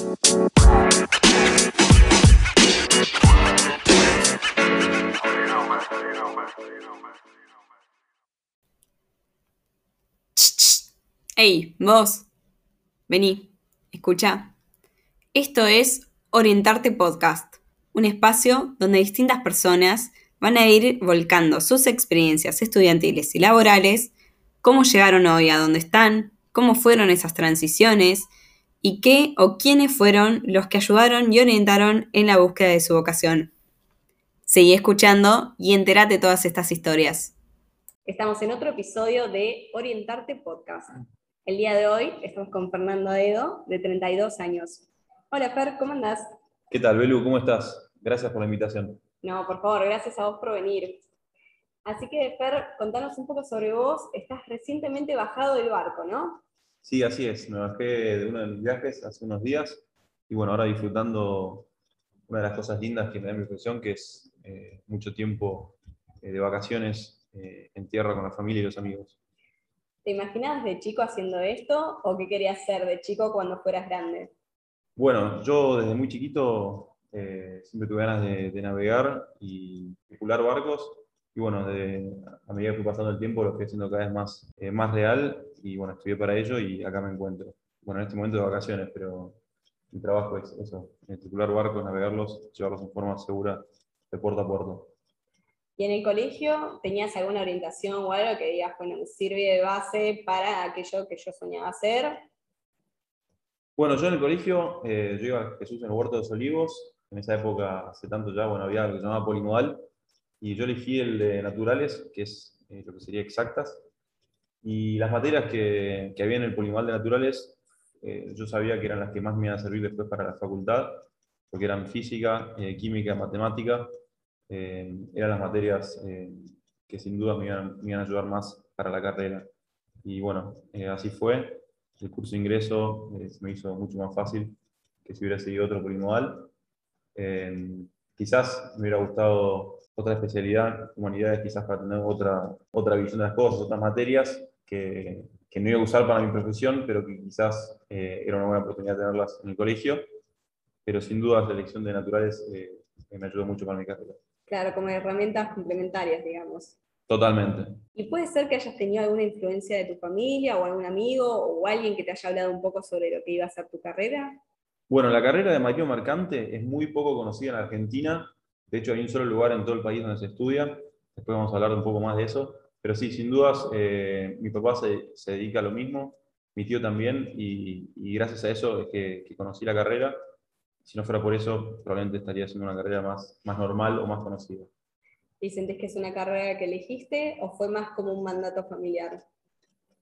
Hey, vos, vení, escucha. Esto es Orientarte Podcast, un espacio donde distintas personas van a ir volcando sus experiencias estudiantiles y laborales, cómo llegaron hoy a donde están, cómo fueron esas transiciones y qué o quiénes fueron los que ayudaron y orientaron en la búsqueda de su vocación. Seguí escuchando y entérate de todas estas historias. Estamos en otro episodio de Orientarte Podcast. El día de hoy estamos con Fernando Edo, de 32 años. Hola Fer, ¿cómo andás? ¿Qué tal, Belu? ¿Cómo estás? Gracias por la invitación. No, por favor, gracias a vos por venir. Así que, Fer, contanos un poco sobre vos. Estás recientemente bajado del barco, ¿no? Sí, así es. Me bajé de uno de mis viajes hace unos días y bueno, ahora disfrutando una de las cosas lindas que me da mi profesión, que es eh, mucho tiempo eh, de vacaciones eh, en tierra con la familia y los amigos. ¿Te imaginabas de chico haciendo esto o qué querías ser de chico cuando fueras grande? Bueno, yo desde muy chiquito eh, siempre tuve ganas de, navegar y circular barcos. Y bueno, a medida que fui pasando el tiempo lo fui haciendo cada vez más, eh, más real y bueno, estudié para ello y acá me encuentro. Bueno, en este momento de vacaciones, pero mi trabajo es eso, circular barcos, navegarlos, llevarlos en forma segura de puerto a puerto. ¿Y en el colegio tenías alguna orientación o algo que digas, bueno, me sirve de base para aquello que yo soñaba hacer? Bueno, yo en el colegio, eh, yo iba a Jesús en el Huerto de los Olivos, en esa época, hace tanto ya, bueno, había algo que se llamaba polimodal, y yo elegí el de naturales, que es eh, lo que sería exactas, y las materias que, que había en el polimodal de naturales, eh, yo sabía que eran las que más me iban a servir después para la facultad, porque eran física, química, matemática, eh, eran las materias eh, que sin duda me iban, a ayudar más para la carrera. Y bueno, eh, así fue. El curso de ingreso se me hizo mucho más fácil que si hubiera seguido otro polimodal. quizás me hubiera gustado otra especialidad, humanidades, quizás para tener otra, otra visión de las cosas, otras materias que, que no iba a usar para mi profesión, pero que quizás era una buena oportunidad tenerlas en el colegio. Pero sin duda la elección de naturales me ayudó mucho para mi carrera. Claro, como herramientas complementarias, digamos. Totalmente. ¿Y puede ser que hayas tenido alguna influencia de tu familia o algún amigo o alguien que te haya hablado un poco sobre lo que iba a ser tu carrera? Bueno, la carrera de marino mercante es muy poco conocida en Argentina. De hecho, hay un solo lugar en todo el país donde se estudia. Después vamos a hablar un poco más de eso. Pero sí, sin dudas, eh, mi papá se, se, dedica a lo mismo, mi tío también, y, gracias a eso es que, que conocí la carrera si no fuera por eso, probablemente estaría haciendo una carrera más, más normal o más conocida. ¿Y sentís que es una carrera que elegiste o fue más como un mandato familiar?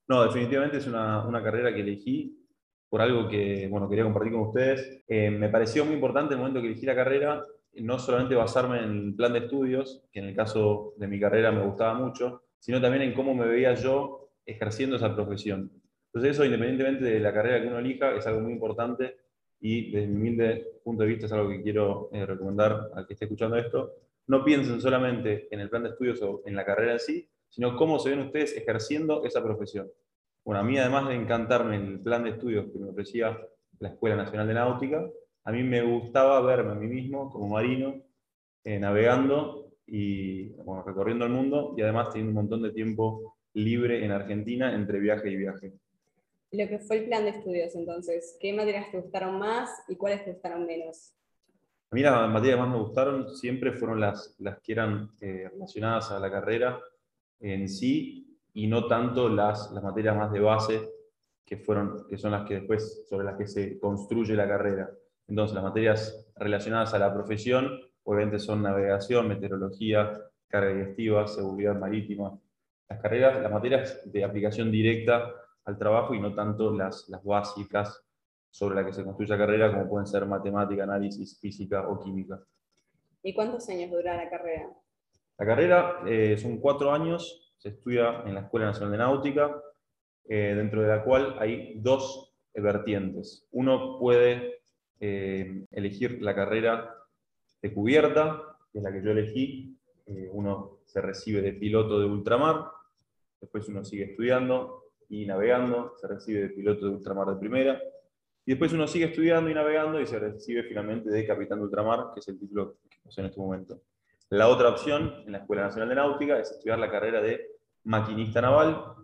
No, definitivamente es una, una carrera que elegí por algo que bueno, quería compartir con ustedes. Eh, me pareció muy importante el momento que elegí la carrera, no solamente basarme en el plan de estudios, que en el caso de mi carrera me gustaba mucho, sino también en cómo me veía yo ejerciendo esa profesión. Entonces eso, independientemente de la carrera que uno elija, es algo muy importante y desde mi humilde punto de vista es algo que quiero eh, recomendar al que esté escuchando esto, no piensen solamente en el plan de estudios o en la carrera en sí, sino cómo se ven ustedes ejerciendo esa profesión. Bueno, a mí además de encantarme el plan de estudios que me ofrecía la Escuela Nacional de Náutica, a mí me gustaba verme a mí mismo como marino, eh, navegando y recorriendo el mundo y además teniendo un montón de tiempo libre en Argentina entre viaje y viaje lo que fue el plan de estudios entonces. ¿Qué materias te gustaron más y cuáles te gustaron menos? A mí las materias que más me gustaron siempre fueron las, las que eran eh, relacionadas a la carrera en sí y no tanto las, las materias más de base que, fueron, que son las que después sobre las que se construye la carrera. Entonces las materias relacionadas a la profesión obviamente son navegación, meteorología, carga digestiva, seguridad marítima. Las carreras, las materias de aplicación directa al trabajo y no tanto las, las básicas sobre las que se construye la carrera, como pueden ser matemática, análisis, física o química. ¿Y cuántos años dura la carrera? La carrera eh, son cuatro años, se estudia en la Escuela Nacional de Náutica, eh, dentro de la cual hay dos vertientes. Uno puede eh, elegir la carrera de cubierta, que es la que yo elegí. uno se recibe de piloto de ultramar, después uno sigue estudiando, y navegando, se recibe de piloto de ultramar de primera, Y después uno sigue estudiando y navegando y se recibe finalmente de capitán de ultramar, que es el título que posee en este momento. La otra opción en la Escuela Nacional de Náutica es estudiar la carrera de maquinista naval,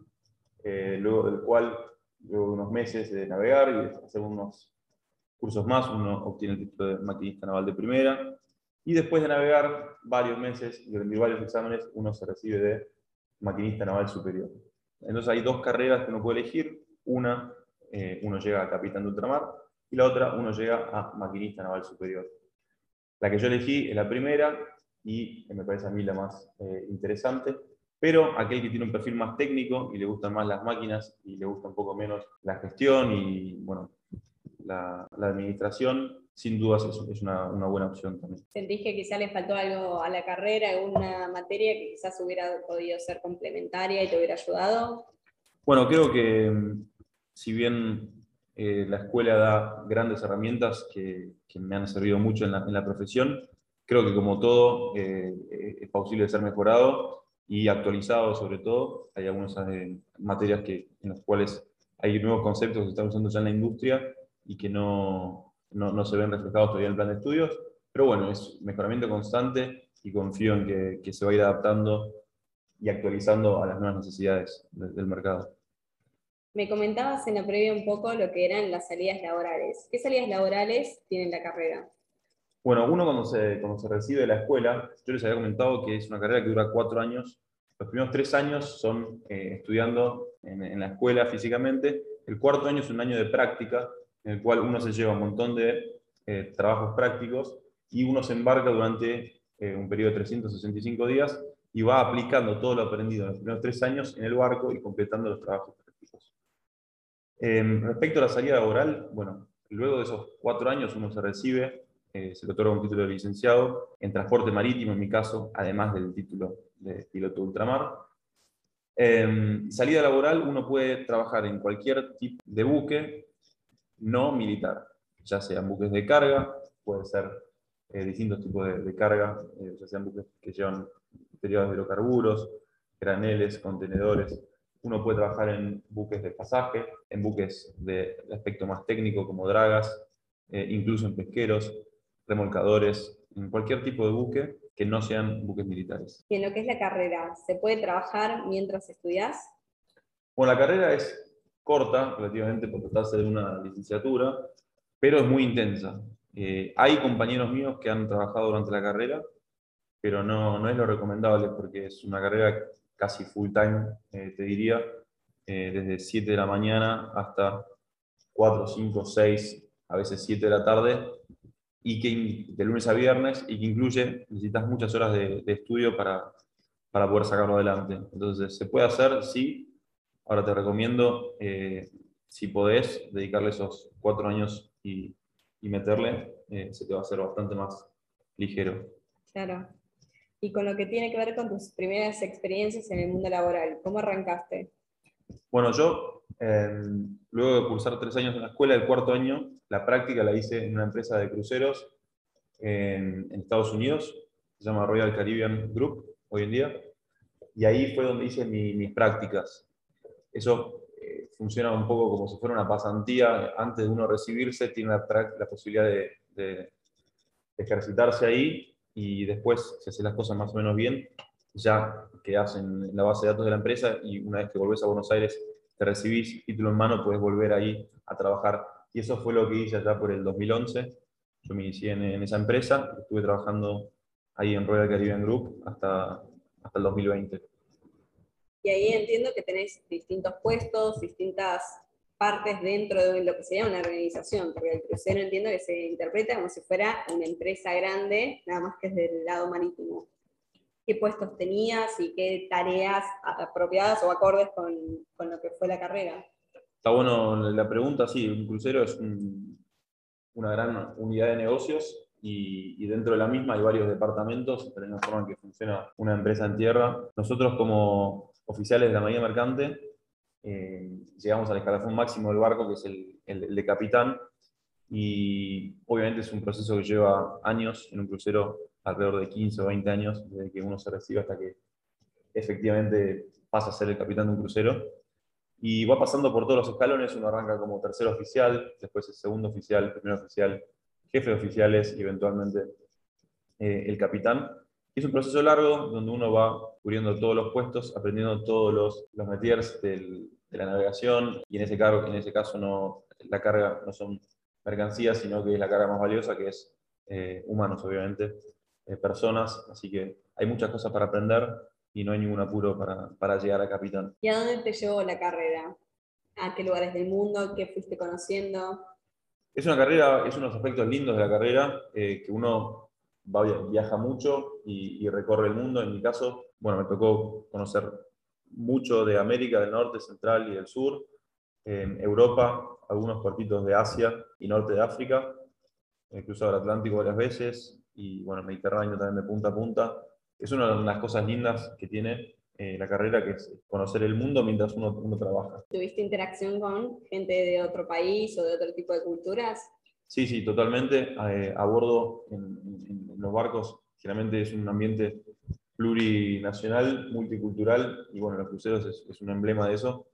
eh, luego del cual, luego de unos meses de navegar y de hacer unos cursos más, uno obtiene el título de maquinista naval de primera, y después de navegar varios meses y rendir varios exámenes, uno se recibe de maquinista naval superior. Entonces hay dos carreras que uno puede elegir, una eh, uno llega a capitán de ultramar y la otra uno llega a maquinista naval superior. La que yo elegí es la primera y me parece a mí la más eh, interesante, pero aquel que tiene un perfil más técnico y le gustan más las máquinas y le gusta un poco menos la gestión y bueno, la, administración, sin dudas es, es una, una, buena opción también. ¿Sentís que quizá le faltó algo a la carrera, alguna materia que quizás hubiera podido ser complementaria y te hubiera ayudado? Bueno, creo que si bien eh, la escuela da grandes herramientas que, me han servido mucho en la, profesión, creo que como todo eh, es posible ser mejorado y actualizado sobre todo. Hay algunas eh, materias que, en las cuales hay nuevos conceptos que se están usando ya en la industria y que no, no, se ven reflejados todavía en el plan de estudios, pero bueno, es mejoramiento constante y confío en que, que se va a ir adaptando y actualizando a las nuevas necesidades del mercado. Me comentabas en la previa un poco lo que eran las salidas laborales. ¿Qué salidas laborales tiene la carrera? Bueno, uno cuando se, cuando se recibe de la escuela, yo les había comentado que es una carrera que dura cuatro años. Los primeros tres años son eh, estudiando en, la escuela físicamente. El cuarto año es un año de práctica, en el cual uno se lleva un montón de eh, trabajos prácticos y uno se embarca durante eh, un periodo de 365 días y va aplicando todo lo aprendido en los primeros tres años en el barco y completando los trabajos Em, respecto a la salida laboral, bueno, luego de esos cuatro años uno se recibe, eh, se le otorga un título de licenciado en transporte marítimo, en mi caso, además del título de piloto ultramar. Em, salida laboral, uno puede trabajar en cualquier tipo de buque no militar, ya sean buques de carga, puede ser eh, distintos tipos de, carga, eh, ya sean buques que llevan derivados de hidrocarburos, graneles, contenedores, uno puede trabajar en buques de pasaje, en buques de, aspecto más técnico como dragas, eh, incluso en pesqueros, remolcadores, en cualquier tipo de buque que no sean buques militares. ¿Y en lo que es la carrera, se puede trabajar mientras estudias? Bueno, la carrera es corta relativamente por tratarse de una licenciatura, pero es muy intensa. Eh, hay compañeros míos que han trabajado durante la carrera, pero no, no es lo recomendable porque es una carrera casi full time, eh, te diría, eh, desde 7 de la mañana hasta 4, 5, 6, a veces 7 de la tarde, y que de lunes a viernes, y que incluye, necesitas muchas horas de, estudio para, para, poder sacarlo adelante. Entonces, ¿se puede hacer? Sí. Ahora te recomiendo, eh, si podés, dedicarle esos cuatro años y, y meterle, se te va a hacer bastante más ligero. Claro y con lo que tiene que ver con tus primeras experiencias en el mundo laboral. ¿Cómo arrancaste? Bueno, yo, em, luego de cursar tres años en la escuela, el cuarto año, la práctica la hice en una empresa de cruceros en, Estados Unidos, se llama Royal Caribbean Group hoy en día, y ahí fue donde hice mis prácticas. Eso eh, funciona un poco como si fuera una pasantía, antes de uno recibirse, tiene la, posibilidad de, ejercitarse ahí y después, si haces las cosas más o menos bien, ya quedas en la base de datos de la empresa y una vez que volvés a Buenos Aires, te recibís, título en mano, puedes volver ahí a trabajar. Y eso fue lo que hice allá por el 2011. Yo me inicié en, esa empresa, estuve trabajando ahí en Royal Caribbean Group hasta, hasta el 2020. Y ahí entiendo que tenés distintos puestos, distintas partes dentro de lo que sería una organización, porque el crucero entiendo que se interpreta como si fuera una empresa grande, nada más que es del lado marítimo. ¿Qué puestos tenías y qué tareas apropiadas o acordes con, con lo que fue la carrera? Está bueno la pregunta, sí, un crucero es una gran unidad de negocios y, y, dentro de la misma hay varios departamentos, de la misma forma que funciona una empresa en tierra. Nosotros como oficiales de la Marina Mercante eh, llegamos al escalafón máximo del barco, que es el, de capitán, y obviamente es un proceso que lleva años en un crucero, alrededor de 15 o 20 años, desde que uno se recibe hasta que efectivamente pasa a ser el capitán de un crucero. y va pasando por todos los escalones, uno arranca como tercer oficial, después es segundo oficial, primer oficial, jefe de oficiales y eventualmente eh, el capitán. Es un proceso largo donde uno va cubriendo todos los puestos, aprendiendo todos los, los métiers de la navegación y en ese, cargo, en ese caso no, la carga no son mercancías, sino que es la carga más valiosa, que es eh, humanos, obviamente, eh, personas. Así que hay muchas cosas para aprender y no hay ningún apuro para, para llegar a capitán. ¿Y a dónde te llevó la carrera? ¿A qué lugares del mundo? ¿Qué fuiste conociendo? Es una carrera, es unos aspectos lindos de la carrera, eh, que uno viaja mucho y, recorre el mundo. En mi caso, bueno, me tocó conocer mucho de América del Norte, Central y del Sur, en Europa, algunos puertitos de Asia y norte de África, he cruzado el Atlántico varias veces y bueno, Mediterráneo también de punta a punta. Es una de las cosas lindas que tiene eh, la carrera, que es conocer el mundo mientras uno, uno trabaja. ¿Tuviste interacción con gente de otro país o de otro tipo de culturas? Sí, sí, totalmente. Eh, a bordo en, los barcos, generalmente es un ambiente plurinacional, multicultural, y bueno, los cruceros es, un emblema de eso.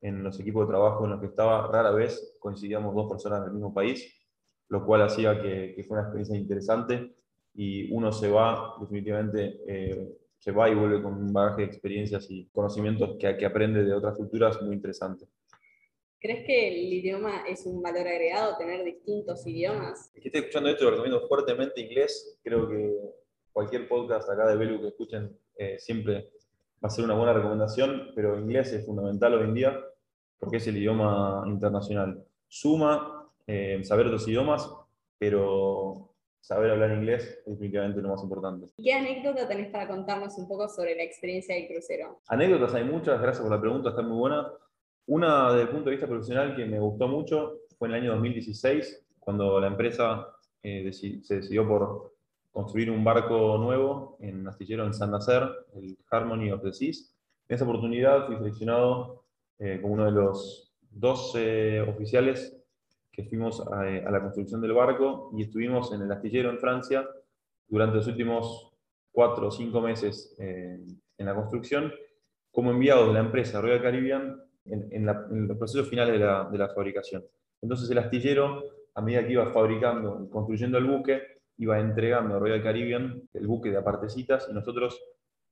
En los equipos de trabajo en los que estaba, rara vez coincidíamos dos personas del mismo país, lo cual hacía que, fue una experiencia interesante y uno se va, definitivamente, eh, se va y vuelve con un bagaje de experiencias y conocimientos que, que aprende de otras culturas muy interesante. ¿Crees que el idioma es un valor agregado, tener distintos idiomas? El que esté escuchando esto, recomiendo fuertemente inglés. Creo que cualquier podcast acá de Belu que escuchen eh, siempre va a ser una buena recomendación, pero inglés es fundamental hoy en día porque es el idioma internacional. Suma eh, saber otros idiomas, pero saber hablar inglés es definitivamente lo más importante. ¿Qué anécdota tenés para contarnos un poco sobre la experiencia del crucero? Anécdotas hay muchas, gracias por la pregunta, está muy buena. Una desde el punto de vista profesional que me gustó mucho fue en el año 2016, cuando la empresa eh, se decidió por construir un barco nuevo en astillero en San Nacer, el Harmony of the Seas. En esa oportunidad fui seleccionado eh, como uno de los 12 oficiales que fuimos a, la construcción del barco y estuvimos en el astillero en Francia durante los últimos cuatro o cinco meses eh, en la construcción como enviados de la empresa Royal Caribbean en, los procesos finales de la, fabricación. Entonces el astillero, a medida que iba fabricando, construyendo el buque, iba entregando a Royal Caribbean el buque de apartecitas y nosotros,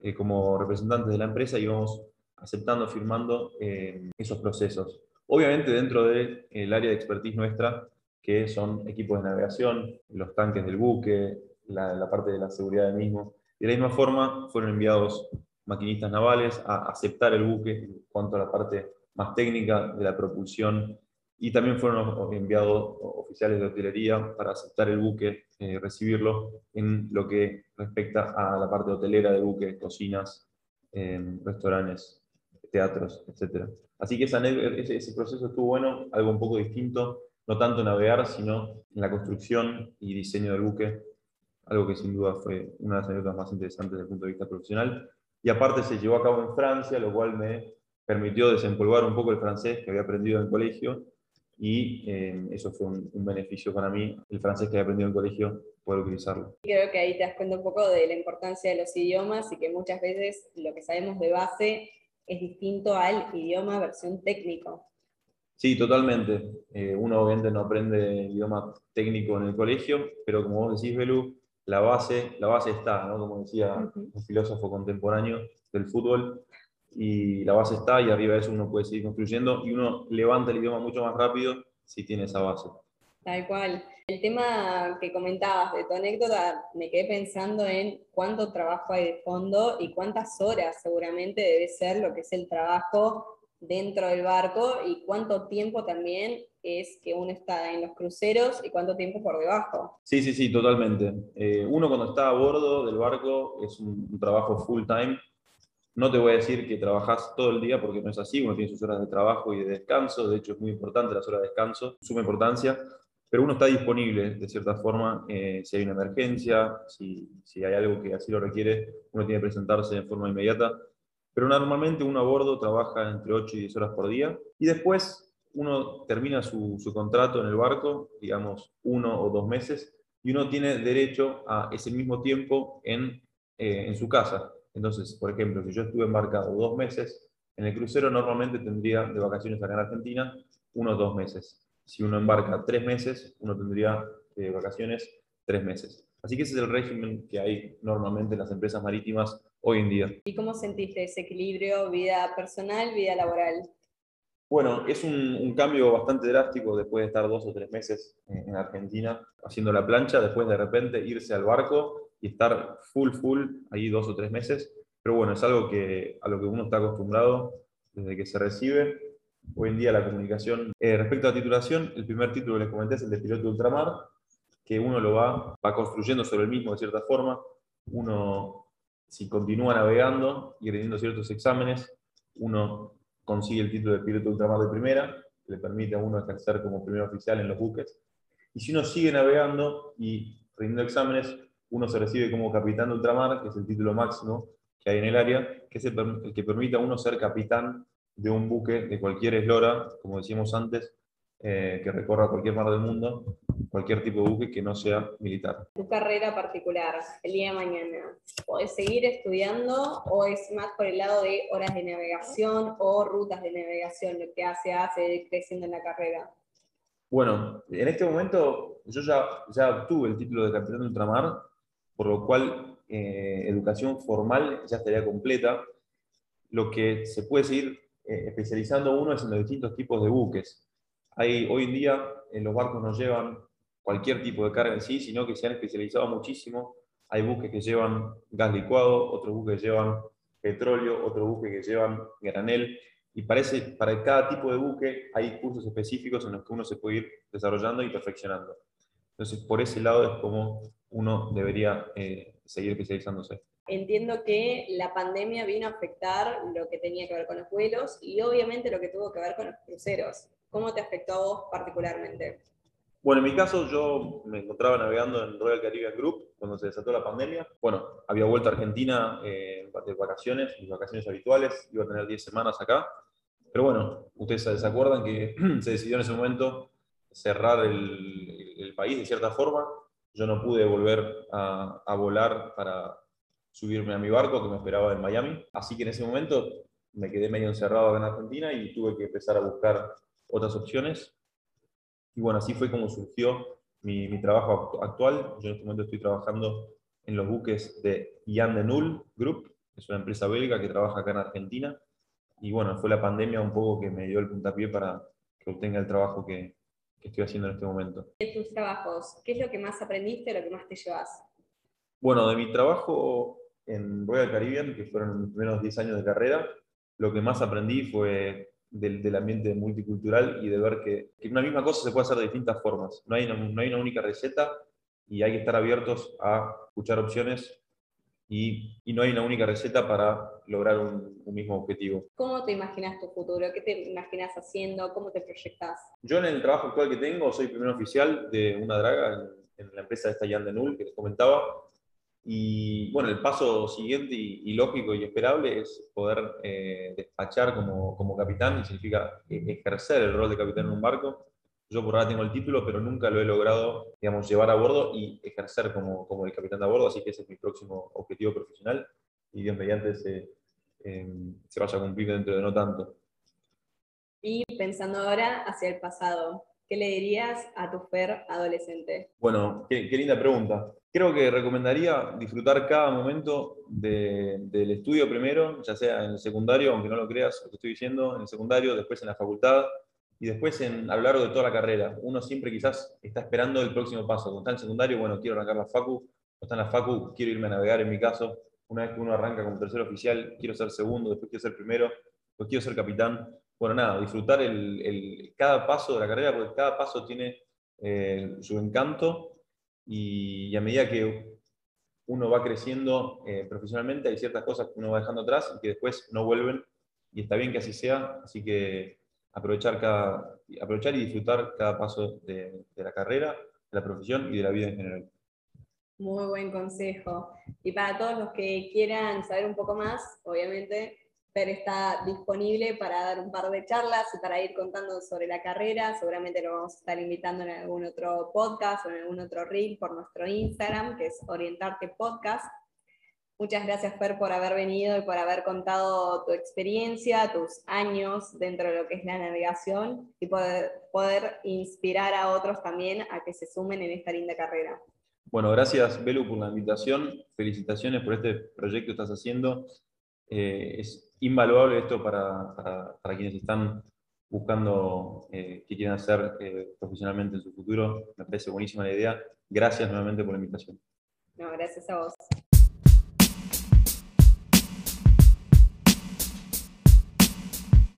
eh, como representantes de la empresa, íbamos aceptando, firmando eh, esos procesos. Obviamente dentro del área de expertise nuestra, que son equipos de navegación, los tanques del buque, la, la parte de la seguridad del mismo. De la misma forma, fueron enviados maquinistas navales a aceptar el buque en cuanto a la parte más técnica de la propulsión y también fueron enviados oficiales de hotelería para aceptar el buque, eh, recibirlo en lo que respecta a la parte hotelera del buque, cocinas, em, restaurantes, teatros, etc. Así que ese, ese, proceso estuvo bueno, algo un poco distinto, no tanto navegar, sino en la construcción y diseño del buque, algo que sin duda fue una de las anécdotas más interesantes desde el punto de vista profesional. Y aparte se llevó a cabo en Francia, lo cual me permitió desempolvar un poco el francés que había aprendido en el colegio y eh, eso fue un, beneficio para mí, el francés que había aprendido en el colegio, poder utilizarlo. Creo que ahí te das cuenta un poco de la importancia de los idiomas y que muchas veces lo que sabemos de base es distinto al idioma versión técnico. Sí, totalmente. Eh, uno obviamente no aprende idioma técnico en el colegio, pero como vos decís, Belu, la base, la base está, ¿no? Como decía un filósofo contemporáneo del fútbol, y la base está y arriba de eso uno puede seguir construyendo y uno levanta el idioma mucho más rápido si tiene esa base. Tal cual. El tema que comentabas de tu anécdota, me quedé pensando en cuánto trabajo hay de fondo y cuántas horas seguramente debe ser lo que es el trabajo dentro del barco y cuánto tiempo también es que uno está en los cruceros y cuánto tiempo por debajo. Sí, sí, sí, totalmente. Eh, uno cuando está a bordo del barco es un trabajo full time no te voy a decir que trabajas todo el día porque no es así, uno tiene sus horas de trabajo y de descanso, de hecho es muy importante las horas de descanso, suma importancia, pero uno está disponible de cierta forma eh, si hay una emergencia, si, si, hay algo que así lo requiere, uno tiene que presentarse de forma inmediata, pero normalmente uno a bordo trabaja entre 8 y 10 horas por día y después uno termina su, su contrato en el barco, digamos uno o dos meses, y uno tiene derecho a ese mismo tiempo en, eh, en su casa. Entonces, por ejemplo, si yo estuve embarcado dos meses En el crucero normalmente tendría de vacaciones acá en Argentina unos dos meses. Si uno embarca tres meses, uno tendría de vacaciones tres meses. Así que ese es el régimen que hay normalmente en las empresas marítimas hoy en día. ¿Y cómo sentiste ese equilibrio vida personal, vida laboral? Bueno, es un, cambio bastante drástico después de estar dos o tres meses en, Argentina haciendo la plancha, después de repente irse al barco y estar full, full ahí dos o tres meses. Pero bueno, es algo que, a lo que uno está acostumbrado desde que se recibe. Hoy en día la comunicación. Eh, respecto a titulación, el primer título que les comenté es el de piloto de ultramar, que uno lo va, va construyendo sobre el mismo de cierta forma. Uno, si continúa navegando y rindiendo ciertos exámenes, uno consigue el título de piloto de ultramar de primera, que le permite a uno ejercer como primer oficial en los buques. Y si uno sigue navegando y rindiendo exámenes, uno se recibe como capitán de ultramar, que es el título máximo que hay en el área, que es el que permite a uno ser capitán de un buque de cualquier eslora, como decíamos antes, eh, que recorra cualquier mar del mundo, cualquier tipo de buque que no sea militar. Tu carrera particular, el día de mañana, ¿podés seguir estudiando o es más por el lado de horas de navegación o rutas de navegación lo que hace, hace creciendo en la carrera? Bueno, en este momento yo ya, ya obtuve el título de capitán de ultramar, por lo cual eh, educación formal ya estaría completa. Lo que se puede seguir eh, especializando uno es en los distintos tipos de buques hoy en día en los barcos no llevan cualquier tipo de carga en sí, sino que se han especializado muchísimo. Hay buques que llevan gas licuado, otros buques que llevan petróleo, otros buques que llevan granel. Y parece, para cada tipo de buque hay cursos específicos en los que uno se puede ir desarrollando y perfeccionando. Entonces, por ese lado es como uno debería eh, seguir especializándose. Entiendo que la pandemia vino a afectar lo que tenía que ver con los vuelos y obviamente lo que tuvo que ver con los cruceros. ¿Cómo te afectó a vos particularmente? Bueno, en mi caso yo me encontraba navegando en Royal Caribbean Group cuando se desató la pandemia. Bueno, había vuelto a Argentina eh, de vacaciones, mis vacaciones habituales, iba a tener 10 semanas acá. Pero bueno, ustedes se acuerdan que se decidió en ese momento cerrar el, el, país de cierta forma. Yo no pude volver a, volar para subirme a mi barco que me esperaba en Miami. Así que en ese momento me quedé medio encerrado en Argentina y tuve que empezar a buscar otras opciones. Y bueno, así fue como surgió mi, mi trabajo actual. Yo en este momento estoy trabajando en los buques de Jan de Null Group, que es una empresa belga que trabaja acá en Argentina. Y bueno, fue la pandemia un poco que me dio el puntapié para que obtenga el trabajo que, que estoy haciendo en este momento. En tus trabajos, ¿qué es lo que más aprendiste, lo que más te llevas? Bueno, de mi trabajo en Royal Caribbean, que fueron mis primeros 10 años de carrera, lo que más aprendí fue del, ambiente multicultural y de ver que, una misma cosa se puede hacer de distintas formas. No hay, una, no hay una única receta y hay que estar abiertos a escuchar opciones y, y, no hay una única receta para lograr un, mismo objetivo. ¿Cómo te imaginas tu futuro? ¿Qué te imaginas haciendo? ¿Cómo te proyectas? Yo en el trabajo actual que tengo soy primer oficial de una draga en, en la empresa de esta Jan de Null que les comentaba y bueno, el paso siguiente y, lógico y esperable es poder eh, despachar como, como, capitán, y significa e, ejercer el rol de capitán en un barco. Yo por ahora tengo el título, pero nunca lo he logrado, digamos, llevar a bordo y ejercer como, como el capitán de a bordo, así que ese es mi próximo objetivo profesional y Dios mediante se, em, se vaya a cumplir dentro de no tanto. Y pensando ahora hacia el pasado, ¿qué le dirías a tu Fer adolescente? Bueno, qué, qué linda pregunta. Creo que recomendaría disfrutar cada momento del estudio primero, ya sea en el secundario, aunque no lo creas lo que estoy diciendo, en el secundario, después en la facultad y después en, a lo largo de toda la carrera. Uno siempre quizás está esperando el próximo paso. Cuando está en secundario, bueno, quiero arrancar la facu. Cuando está en la facu, quiero irme a navegar en mi caso. Una vez que uno arranca como tercer oficial, quiero ser segundo, después quiero ser primero, después quiero ser capitán. Bueno, nada, disfrutar el, cada paso de la carrera, porque cada paso tiene eh, su encanto y, a medida que uno va creciendo eh, profesionalmente, hay ciertas cosas que uno va dejando atrás y que después no vuelven, y está bien que así sea, así que aprovechar, cada, aprovechar y disfrutar cada paso de, la carrera, de la profesión y de la vida en general. Muy buen consejo. Y para todos los que quieran saber un poco más, obviamente Fer está disponible para dar un par de charlas y para ir contando sobre la carrera. Seguramente lo vamos a estar invitando en algún otro podcast o en algún otro reel por nuestro Instagram, que es Orientarte Podcast. Muchas gracias, Fer, por haber venido y por haber contado tu experiencia, tus años dentro de lo que es la navegación y poder, poder inspirar a otros también a que se sumen en esta linda carrera. Bueno, gracias, Belu, por la invitación. Felicitaciones por este proyecto que estás haciendo. Eh, es invaluable esto para, para, quienes están buscando eh, qué quieren hacer eh, profesionalmente en su futuro. Me parece buenísima la idea. Gracias nuevamente por la invitación. No, gracias a vos.